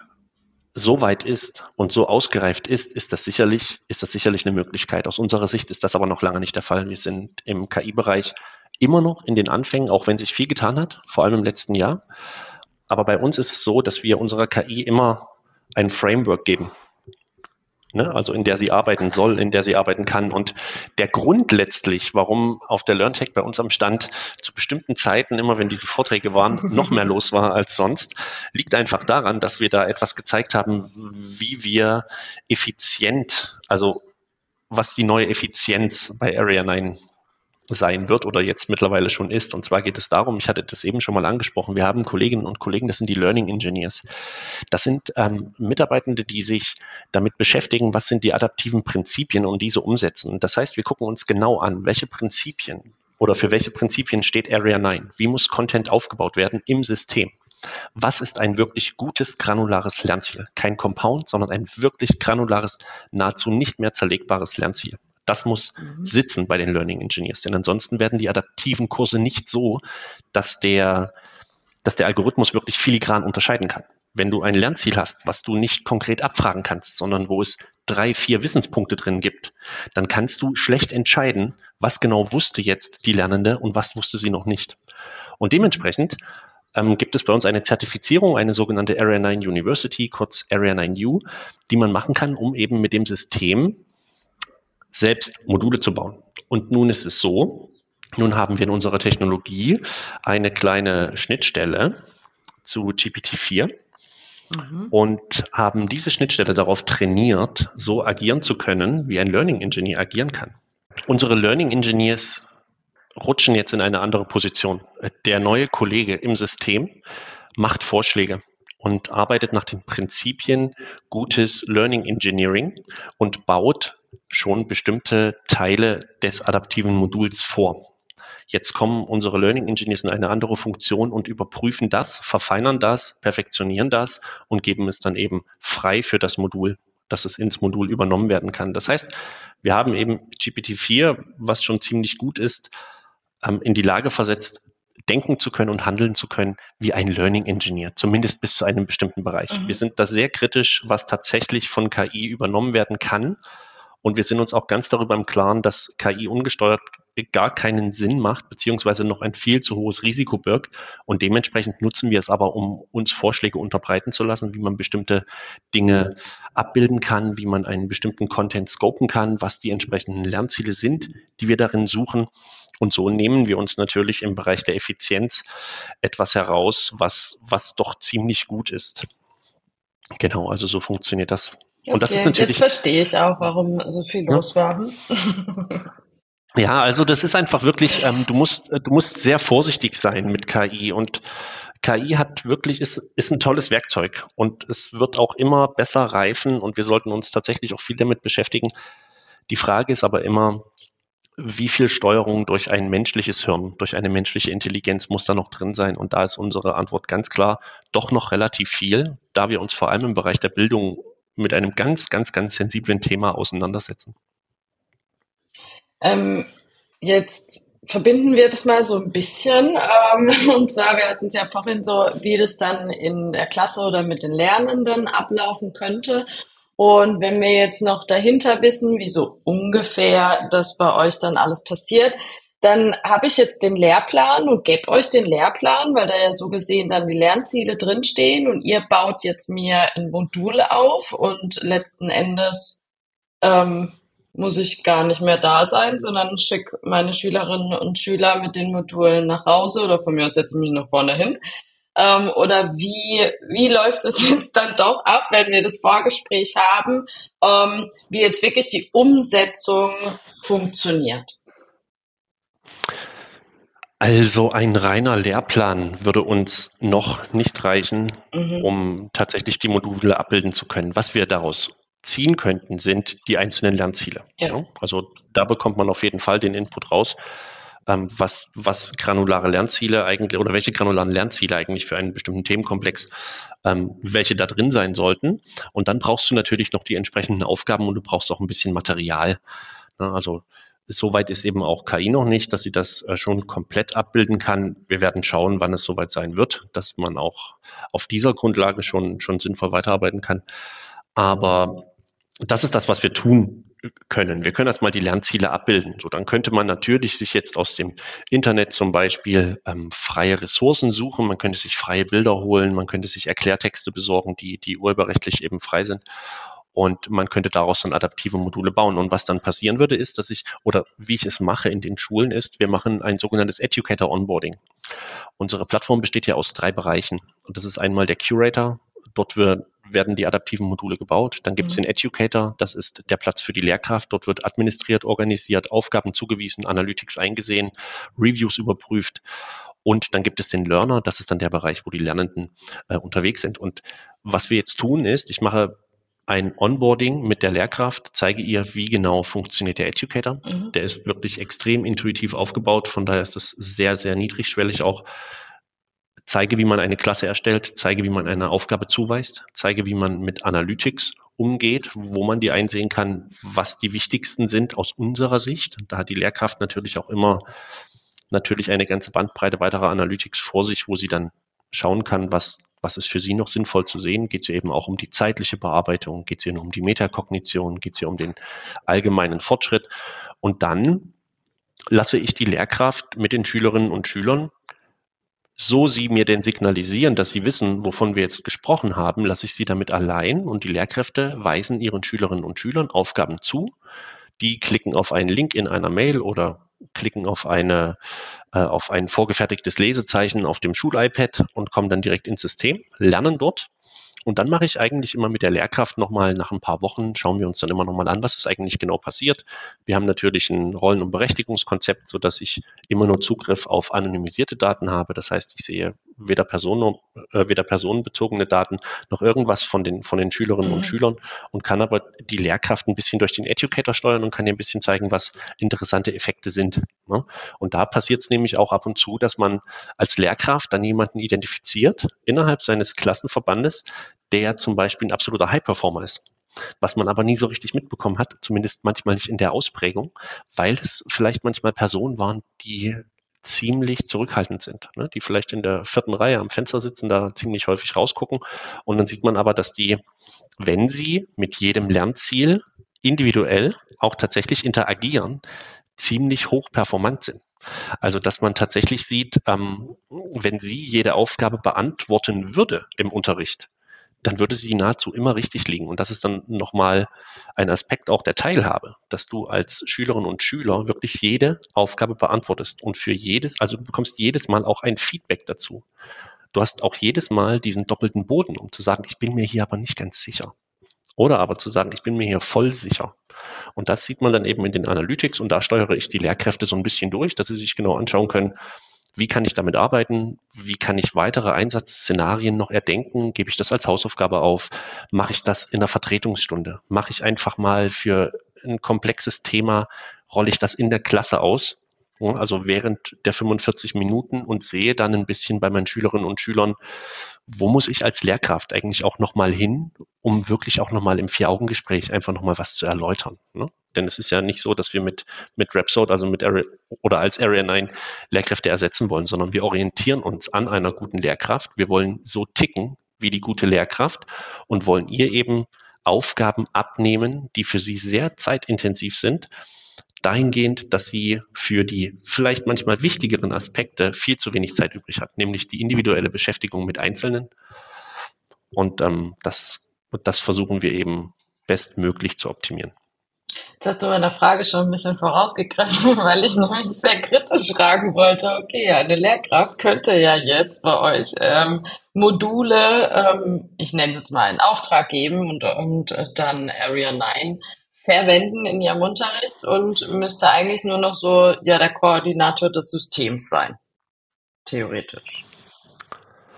Speaker 3: so weit ist und so ausgereift ist, ist das sicherlich, ist das sicherlich eine Möglichkeit. Aus unserer Sicht ist das aber noch lange nicht der Fall. Wir sind im KI-Bereich immer noch in den Anfängen, auch wenn sich viel getan hat, vor allem im letzten Jahr. Aber bei uns ist es so, dass wir unserer KI immer ein Framework geben ne? also in der sie arbeiten soll, in der sie arbeiten kann. Und der Grund letztlich, warum auf der LearnTech bei uns am Stand zu bestimmten Zeiten, immer wenn diese Vorträge waren, noch mehr los war als sonst, liegt einfach daran, dass wir da etwas gezeigt haben, wie wir effizient, also was die neue Effizienz bei Area 9 sein wird oder jetzt mittlerweile schon ist. Und zwar geht es darum, ich hatte das eben schon mal angesprochen, wir haben Kolleginnen und Kollegen, das sind die Learning Engineers. Das sind ähm, Mitarbeitende, die sich damit beschäftigen, was sind die adaptiven Prinzipien und diese umsetzen. Das heißt, wir gucken uns genau an, welche Prinzipien oder für welche Prinzipien steht Area 9? Wie muss Content aufgebaut werden im System? Was ist ein wirklich gutes granulares Lernziel? Kein Compound, sondern ein wirklich granulares, nahezu nicht mehr zerlegbares Lernziel. Das muss mhm. sitzen bei den Learning Engineers, denn ansonsten werden die adaptiven Kurse nicht so, dass der, dass der Algorithmus wirklich filigran unterscheiden kann. Wenn du ein Lernziel hast, was du nicht konkret abfragen kannst, sondern wo es drei, vier Wissenspunkte drin gibt, dann kannst du schlecht entscheiden, was genau wusste jetzt die Lernende und was wusste sie noch nicht. Und dementsprechend ähm, gibt es bei uns eine Zertifizierung, eine sogenannte Area 9 University, kurz Area 9U, die man machen kann, um eben mit dem System selbst Module zu bauen. Und nun ist es so, nun haben wir in unserer Technologie eine kleine Schnittstelle zu GPT-4 mhm. und haben diese Schnittstelle darauf trainiert, so agieren zu können, wie ein Learning Engineer agieren kann. Unsere Learning Engineers rutschen jetzt in eine andere Position. Der neue Kollege im System macht Vorschläge und arbeitet nach den Prinzipien gutes Learning Engineering und baut schon bestimmte Teile des adaptiven Moduls vor. Jetzt kommen unsere Learning Engineers in eine andere Funktion und überprüfen das, verfeinern das, perfektionieren das und geben es dann eben frei für das Modul, dass es ins Modul übernommen werden kann. Das heißt, wir haben eben GPT-4, was schon ziemlich gut ist, ähm, in die Lage versetzt, denken zu können und handeln zu können wie ein Learning Engineer, zumindest bis zu einem bestimmten Bereich. Mhm. Wir sind da sehr kritisch, was tatsächlich von KI übernommen werden kann. Und wir sind uns auch ganz darüber im Klaren, dass KI ungesteuert gar keinen Sinn macht, beziehungsweise noch ein viel zu hohes Risiko birgt. Und dementsprechend nutzen wir es aber, um uns Vorschläge unterbreiten zu lassen, wie man bestimmte Dinge abbilden kann, wie man einen bestimmten Content scopen kann, was die entsprechenden Lernziele sind, die wir darin suchen. Und so nehmen wir uns natürlich im Bereich der Effizienz etwas heraus, was, was doch ziemlich gut ist. Genau, also so funktioniert das.
Speaker 1: Und okay, das ist natürlich. Jetzt verstehe ich auch, warum so viel ja. los war.
Speaker 3: Ja, also das ist einfach wirklich, ähm, du musst, du musst sehr vorsichtig sein mit KI und KI hat wirklich, ist, ist ein tolles Werkzeug und es wird auch immer besser reifen und wir sollten uns tatsächlich auch viel damit beschäftigen. Die Frage ist aber immer, wie viel Steuerung durch ein menschliches Hirn, durch eine menschliche Intelligenz muss da noch drin sein? Und da ist unsere Antwort ganz klar, doch noch relativ viel, da wir uns vor allem im Bereich der Bildung mit einem ganz, ganz, ganz sensiblen Thema auseinandersetzen.
Speaker 1: Ähm, jetzt verbinden wir das mal so ein bisschen. Ähm, und zwar, wir hatten es ja vorhin so, wie das dann in der Klasse oder mit den Lernenden ablaufen könnte. Und wenn wir jetzt noch dahinter wissen, wie so ungefähr das bei euch dann alles passiert, dann habe ich jetzt den Lehrplan und gebe euch den Lehrplan, weil da ja so gesehen dann die Lernziele drinstehen und ihr baut jetzt mir ein Modul auf und letzten Endes ähm, muss ich gar nicht mehr da sein, sondern schicke meine Schülerinnen und Schüler mit den Modulen nach Hause oder von mir aus setze mich nach vorne hin. Ähm, oder wie, wie läuft es jetzt dann doch ab, wenn wir das Vorgespräch haben, ähm, wie jetzt wirklich die Umsetzung funktioniert?
Speaker 3: Also ein reiner Lehrplan würde uns noch nicht reichen, mhm. um tatsächlich die Module abbilden zu können. Was wir daraus ziehen könnten, sind die einzelnen Lernziele. Ja. Also da bekommt man auf jeden Fall den Input raus ähm, was, was granulare Lernziele eigentlich oder welche granularen Lernziele eigentlich für einen bestimmten Themenkomplex, ähm, welche da drin sein sollten. Und dann brauchst du natürlich noch die entsprechenden Aufgaben und du brauchst auch ein bisschen Material. Also Soweit ist eben auch KI noch nicht, dass sie das äh, schon komplett abbilden kann. Wir werden schauen, wann es soweit sein wird, dass man auch auf dieser Grundlage schon, schon sinnvoll weiterarbeiten kann. Aber das ist das, was wir tun können. Wir können erstmal die Lernziele abbilden. So, dann könnte man natürlich sich jetzt aus dem Internet zum Beispiel ähm, freie Ressourcen suchen. Man könnte sich freie Bilder holen. Man könnte sich Erklärtexte besorgen, die, die urheberrechtlich eben frei sind. Und man könnte daraus dann adaptive Module bauen. Und was dann passieren würde, ist, dass ich, oder wie ich es mache in den Schulen, ist, wir machen ein sogenanntes Educator Onboarding. Unsere Plattform besteht ja aus drei Bereichen. Und das ist einmal der Curator. Dort wird werden die adaptiven Module gebaut. Dann gibt es mhm. den Educator, das ist der Platz für die Lehrkraft. Dort wird administriert, organisiert, Aufgaben zugewiesen, Analytics eingesehen, Reviews überprüft. Und dann gibt es den Learner, das ist dann der Bereich, wo die Lernenden äh, unterwegs sind. Und was wir jetzt tun ist, ich mache ein Onboarding mit der Lehrkraft, zeige ihr, wie genau funktioniert der Educator. Mhm. Der ist wirklich extrem intuitiv aufgebaut, von daher ist das sehr, sehr niedrigschwellig auch zeige, wie man eine Klasse erstellt, zeige, wie man eine Aufgabe zuweist, zeige, wie man mit Analytics umgeht, wo man die einsehen kann, was die wichtigsten sind aus unserer Sicht. Da hat die Lehrkraft natürlich auch immer natürlich eine ganze Bandbreite weiterer Analytics vor sich, wo sie dann schauen kann, was, was ist für sie noch sinnvoll zu sehen. Geht es eben auch um die zeitliche Bearbeitung, geht es nur um die Metakognition, geht es ihr um den allgemeinen Fortschritt. Und dann lasse ich die Lehrkraft mit den Schülerinnen und Schülern so sie mir denn signalisieren, dass sie wissen, wovon wir jetzt gesprochen haben, lasse ich sie damit allein und die Lehrkräfte weisen ihren Schülerinnen und Schülern Aufgaben zu. Die klicken auf einen Link in einer Mail oder klicken auf, eine, äh, auf ein vorgefertigtes Lesezeichen auf dem Schul-iPad und kommen dann direkt ins System, lernen dort Und dann mache ich eigentlich immer mit der Lehrkraft nochmal nach ein paar Wochen, schauen wir uns dann immer nochmal an, was ist eigentlich genau passiert. Wir haben natürlich ein Rollen- und Berechtigungskonzept, sodass ich immer nur Zugriff auf anonymisierte Daten habe. Das heißt, ich sehe weder, Personen, äh, weder personenbezogene Daten noch irgendwas von den, von den Schülerinnen mhm. und Schülern und kann aber die Lehrkraft ein bisschen durch den Educator steuern und kann ihr ein bisschen zeigen, was interessante Effekte sind. Ne? Und da passiert es nämlich auch ab und zu, dass man als Lehrkraft dann jemanden identifiziert innerhalb seines Klassenverbandes, der zum Beispiel ein absoluter High-Performer ist. Was man aber nie so richtig mitbekommen hat, zumindest manchmal nicht in der Ausprägung, weil es vielleicht manchmal Personen waren, die ziemlich zurückhaltend sind, ne? die vielleicht in der vierten Reihe am Fenster sitzen, da ziemlich häufig rausgucken. Und dann sieht man aber, dass die, wenn sie mit jedem Lernziel individuell auch tatsächlich interagieren, ziemlich hoch performant sind. Also, dass man tatsächlich sieht, ähm, wenn sie jede Aufgabe beantworten würde im Unterricht, dann würde sie nahezu immer richtig liegen. Und das ist dann nochmal ein Aspekt auch der Teilhabe, dass du als Schülerin und Schüler wirklich jede Aufgabe beantwortest und für jedes, also du bekommst jedes Mal auch ein Feedback dazu. Du hast auch jedes Mal diesen doppelten Boden, um zu sagen, ich bin mir hier aber nicht ganz sicher. Oder aber zu sagen, ich bin mir hier voll sicher. Und das sieht man dann eben in den Analytics und da steuere ich die Lehrkräfte so ein bisschen durch, dass sie sich genau anschauen können, wie kann ich damit arbeiten? Wie kann ich weitere Einsatzszenarien noch erdenken? Gebe ich das als Hausaufgabe auf? Mache ich das in der Vertretungsstunde? Mache ich einfach mal für ein komplexes Thema, rolle ich das in der Klasse aus? Also während der 45 Minuten und sehe dann ein bisschen bei meinen Schülerinnen und Schülern, wo muss ich als Lehrkraft eigentlich auch nochmal hin, um wirklich auch nochmal im Vier-Augen-Gespräch einfach nochmal was zu erläutern. Ne? Denn es ist ja nicht so, dass wir mit, mit Rhapsode, also mit Area, oder als Area 9 Lehrkräfte ersetzen wollen, sondern wir orientieren uns an einer guten Lehrkraft. Wir wollen so ticken wie die gute Lehrkraft und wollen ihr eben Aufgaben abnehmen, die für sie sehr zeitintensiv sind dahingehend, dass sie für die vielleicht manchmal wichtigeren Aspekte viel zu wenig Zeit übrig hat, nämlich die individuelle Beschäftigung mit Einzelnen. Und ähm, das, das versuchen wir eben bestmöglich zu optimieren.
Speaker 1: Jetzt hast du meiner Frage schon ein bisschen vorausgegriffen, weil ich nämlich sehr kritisch fragen wollte, okay, eine Lehrkraft könnte ja jetzt bei euch ähm, Module, ähm, ich nenne jetzt mal einen Auftrag geben und, und dann Area 9 verwenden in ihrem Unterricht und müsste eigentlich nur noch so ja der Koordinator des Systems sein. Theoretisch.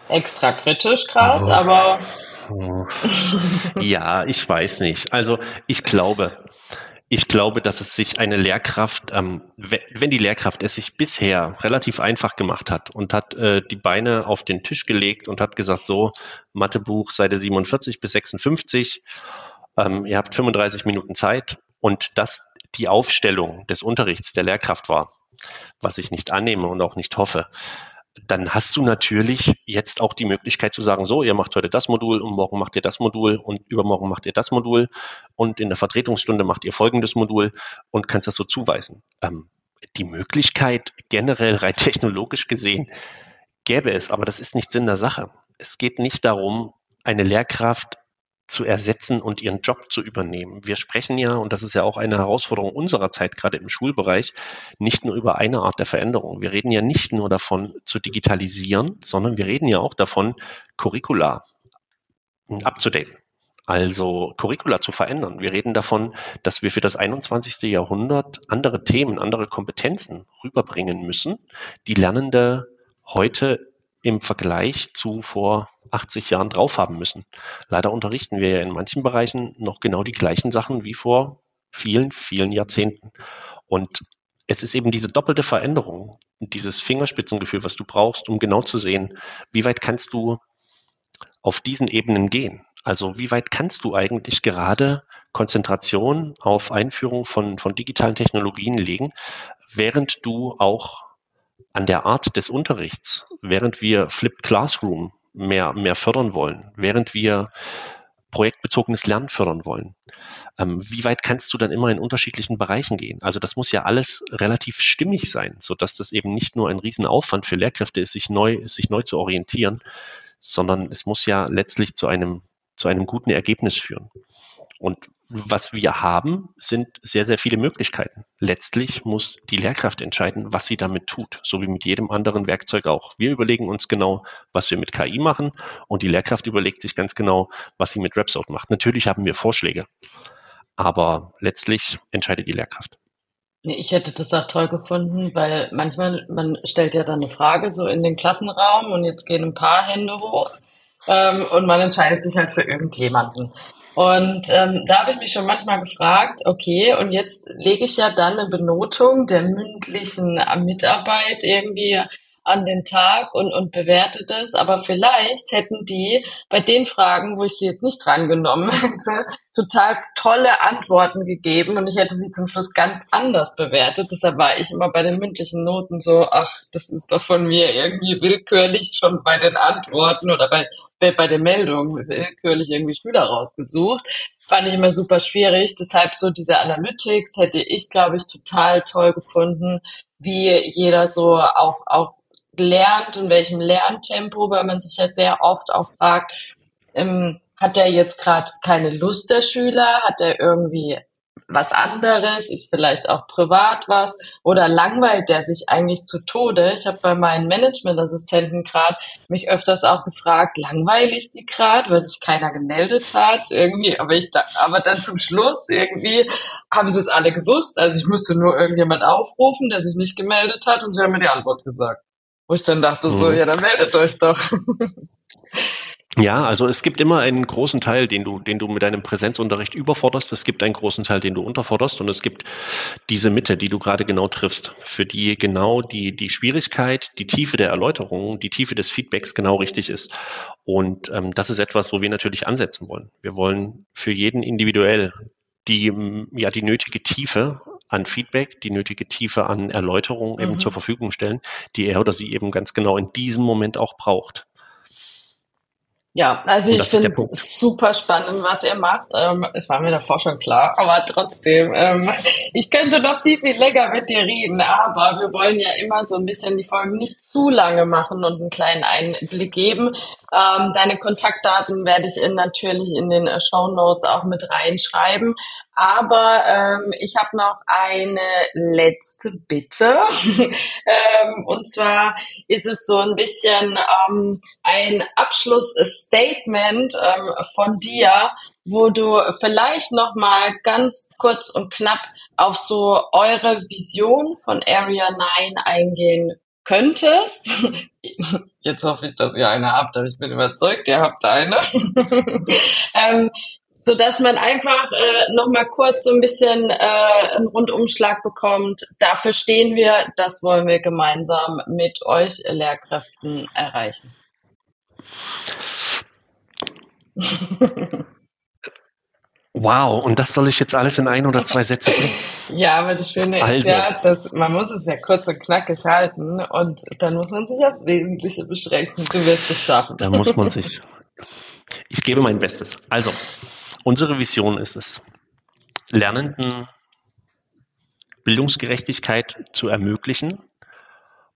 Speaker 1: Extra kritisch gerade, oh. aber.
Speaker 3: Oh. ja, ich weiß nicht. Also ich glaube, ich glaube, dass es sich eine Lehrkraft, ähm, wenn die Lehrkraft es sich bisher relativ einfach gemacht hat und hat äh, die Beine auf den Tisch gelegt und hat gesagt, so, Mathebuch Seite 47 bis 56 ähm, ihr habt 35 Minuten Zeit und das die Aufstellung des Unterrichts der Lehrkraft war, was ich nicht annehme und auch nicht hoffe, dann hast du natürlich jetzt auch die Möglichkeit zu sagen, so, ihr macht heute das Modul und morgen macht ihr das Modul und übermorgen macht ihr das Modul und in der Vertretungsstunde macht ihr folgendes Modul und kannst das so zuweisen. Ähm, die Möglichkeit generell rein technologisch gesehen gäbe es, aber das ist nicht Sinn der Sache. Es geht nicht darum, eine Lehrkraft zu ersetzen und ihren Job zu übernehmen. Wir sprechen ja, und das ist ja auch eine Herausforderung unserer Zeit, gerade im Schulbereich, nicht nur über eine Art der Veränderung. Wir reden ja nicht nur davon, zu digitalisieren, sondern wir reden ja auch davon, Curricula abzudaten. Also Curricula zu verändern. Wir reden davon, dass wir für das 21. Jahrhundert andere Themen, andere Kompetenzen rüberbringen müssen, die Lernende heute im Vergleich zu vor 80 Jahren drauf haben müssen. Leider unterrichten wir ja in manchen Bereichen noch genau die gleichen Sachen wie vor vielen, vielen Jahrzehnten. Und es ist eben diese doppelte Veränderung, dieses Fingerspitzengefühl, was du brauchst, um genau zu sehen, wie weit kannst du auf diesen Ebenen gehen. Also wie weit kannst du eigentlich gerade Konzentration auf Einführung von, von digitalen Technologien legen, während du auch an der Art des Unterrichts, während wir Flipped Classroom mehr, mehr fördern wollen, während wir projektbezogenes Lernen fördern wollen. Ähm, wie weit kannst du dann immer in unterschiedlichen Bereichen gehen? Also das muss ja alles relativ stimmig sein, sodass das eben nicht nur ein Riesenaufwand für Lehrkräfte ist, sich neu, sich neu zu orientieren, sondern es muss ja letztlich zu einem, zu einem guten Ergebnis führen. Und was wir haben, sind sehr, sehr viele Möglichkeiten. Letztlich muss die Lehrkraft entscheiden, was sie damit tut, so wie mit jedem anderen Werkzeug auch. Wir überlegen uns genau, was wir mit KI machen und die Lehrkraft überlegt sich ganz genau, was sie mit Rhapsode macht. Natürlich haben wir Vorschläge, aber letztlich entscheidet die Lehrkraft.
Speaker 1: Ich hätte das auch toll gefunden, weil manchmal, man stellt ja dann eine Frage so in den Klassenraum und jetzt gehen ein paar Hände hoch ähm, und man entscheidet sich halt für irgendjemanden. Und ähm, da habe ich mich schon manchmal gefragt, okay, und jetzt lege ich ja dann eine Benotung der mündlichen Mitarbeit irgendwie an den Tag und, und bewerte das. Aber vielleicht hätten die bei den Fragen, wo ich sie jetzt nicht drangenommen hätte, total tolle Antworten gegeben und ich hätte sie zum Schluss ganz anders bewertet. Deshalb war ich immer bei den mündlichen Noten so, ach, das ist doch von mir irgendwie willkürlich schon bei den Antworten oder bei, bei, den Meldungen willkürlich irgendwie Schüler rausgesucht fand ich immer super schwierig. Deshalb so diese Analytics hätte ich, glaube ich, total toll gefunden, wie jeder so auch, auch lernt, in welchem Lerntempo, weil man sich ja sehr oft auch fragt, ähm, hat er jetzt gerade keine Lust, der Schüler? Hat er irgendwie was anderes? Ist vielleicht auch privat was? Oder langweilt der sich eigentlich zu Tode? Ich habe bei meinen Managementassistenten gerade mich öfters auch gefragt, langweile ich die gerade, weil sich keiner gemeldet hat? Irgendwie, aber ich da, aber dann zum Schluss irgendwie haben sie es alle gewusst. Also ich musste nur irgendjemand aufrufen, der sich nicht gemeldet hat und sie haben mir die Antwort gesagt. Wo ich dann dachte so, mhm. ja, dann meldet euch doch.
Speaker 3: Ja, also es gibt immer einen großen Teil, den du, den du mit deinem Präsenzunterricht überforderst. Es gibt einen großen Teil, den du unterforderst. Und es gibt diese Mitte, die du gerade genau triffst, für die genau die, die Schwierigkeit, die Tiefe der Erläuterung, die Tiefe des Feedbacks genau richtig ist. Und ähm, das ist etwas, wo wir natürlich ansetzen wollen. Wir wollen für jeden individuell die, ja, die nötige Tiefe an Feedback, die nötige Tiefe an Erläuterung mhm. eben zur Verfügung stellen, die er oder sie eben ganz genau in diesem Moment auch braucht.
Speaker 1: Ja, also ich finde es super spannend, was ihr macht. Ähm, es war mir davor schon klar, aber trotzdem, ähm, ich könnte noch viel, viel länger mit dir reden, aber wir wollen ja immer so ein bisschen die Folgen nicht zu lange machen und einen kleinen Einblick geben. Ähm, deine Kontaktdaten werde ich in, natürlich in den äh, Show Notes auch mit reinschreiben. Aber ähm, ich habe noch eine letzte Bitte. ähm, und zwar ist es so ein bisschen ähm, ein Abschlussstatement ähm, von dir, wo du vielleicht noch mal ganz kurz und knapp auf so eure Vision von Area 9 eingehen könntest. Jetzt hoffe ich, dass ihr eine habt, aber ich bin überzeugt, ihr habt eine. ähm, so dass man einfach äh, noch mal kurz so ein bisschen äh, einen Rundumschlag bekommt. Dafür stehen wir, das wollen wir gemeinsam mit euch Lehrkräften erreichen.
Speaker 3: Wow, und das soll ich jetzt alles in ein oder zwei Sätze bringen?
Speaker 1: Ja, aber das Schöne also. ist ja, dass man muss es ja kurz und knackig halten und dann muss man sich aufs Wesentliche beschränken. Du wirst es schaffen.
Speaker 3: Da muss man sich. Ich gebe mein Bestes. Also, unsere Vision ist es, Lernenden Bildungsgerechtigkeit zu ermöglichen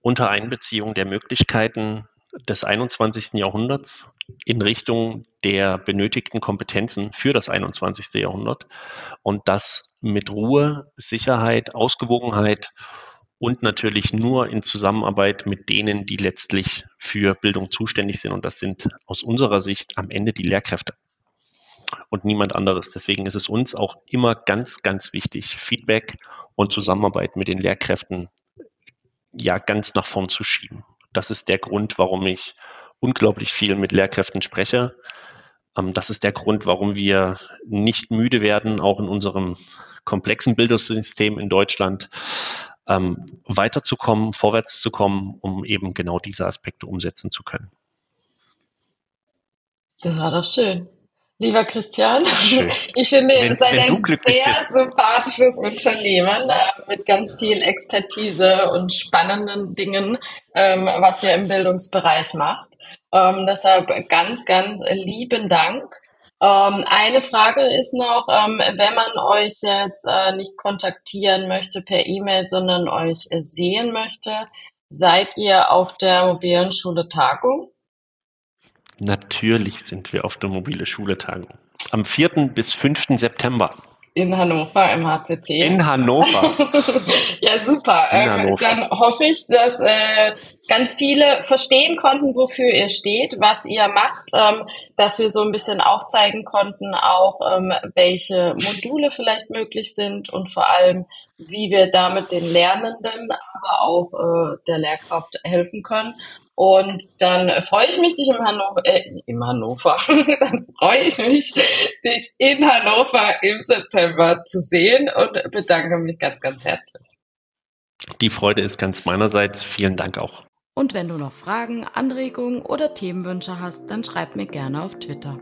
Speaker 3: unter Einbeziehung der Möglichkeiten des 21. Jahrhunderts in Richtung der benötigten Kompetenzen für das 21. Jahrhundert und das mit Ruhe, Sicherheit, Ausgewogenheit und natürlich nur in Zusammenarbeit mit denen, die letztlich für Bildung zuständig sind. Und das sind aus unserer Sicht am Ende die Lehrkräfte und niemand anderes. Deswegen ist es uns auch immer ganz, ganz wichtig, Feedback und Zusammenarbeit mit den Lehrkräften ja ganz nach vorn zu schieben. Das ist der Grund, warum ich unglaublich viel mit Lehrkräften spreche. Ähm, das ist der Grund, warum wir nicht müde werden, auch in unserem komplexen Bildungssystem in Deutschland ähm, weiterzukommen, vorwärts zu kommen, um eben genau diese Aspekte umsetzen zu können.
Speaker 1: Das war doch schön. Lieber Christian, schön. ich finde, ihr seid ein sehr bist. sympathisches Unternehmen äh, mit ganz viel Expertise und spannenden Dingen, ähm, was ihr im Bildungsbereich macht. Ähm, deshalb ganz, ganz lieben Dank. Ähm, eine Frage ist noch, ähm, wenn man euch jetzt äh, nicht kontaktieren möchte per E-Mail, sondern euch äh, sehen möchte, seid ihr auf der mobilen Schule Tagung?
Speaker 3: Natürlich sind wir auf der mobile Schule Tagung. Am 4. bis 5. September.
Speaker 1: In Hannover im HCC.
Speaker 3: In Hannover.
Speaker 1: ja, super. Ähm, Hannover. Dann hoffe ich, dass äh, ganz viele verstehen konnten, wofür ihr steht, was ihr macht, ähm, dass wir so ein bisschen aufzeigen konnten, auch ähm, welche Module vielleicht möglich sind und vor allem, wie wir damit den Lernenden, aber auch äh, der Lehrkraft helfen können. Und dann freue ich mich, dich im Hannover, äh, im Hannover, dann freue ich mich, dich in Hannover im September zu sehen und bedanke mich ganz, ganz herzlich.
Speaker 3: Die Freude ist ganz meinerseits. Vielen Dank auch.
Speaker 1: Und wenn du noch Fragen, Anregungen oder Themenwünsche hast, dann schreib mir gerne auf Twitter.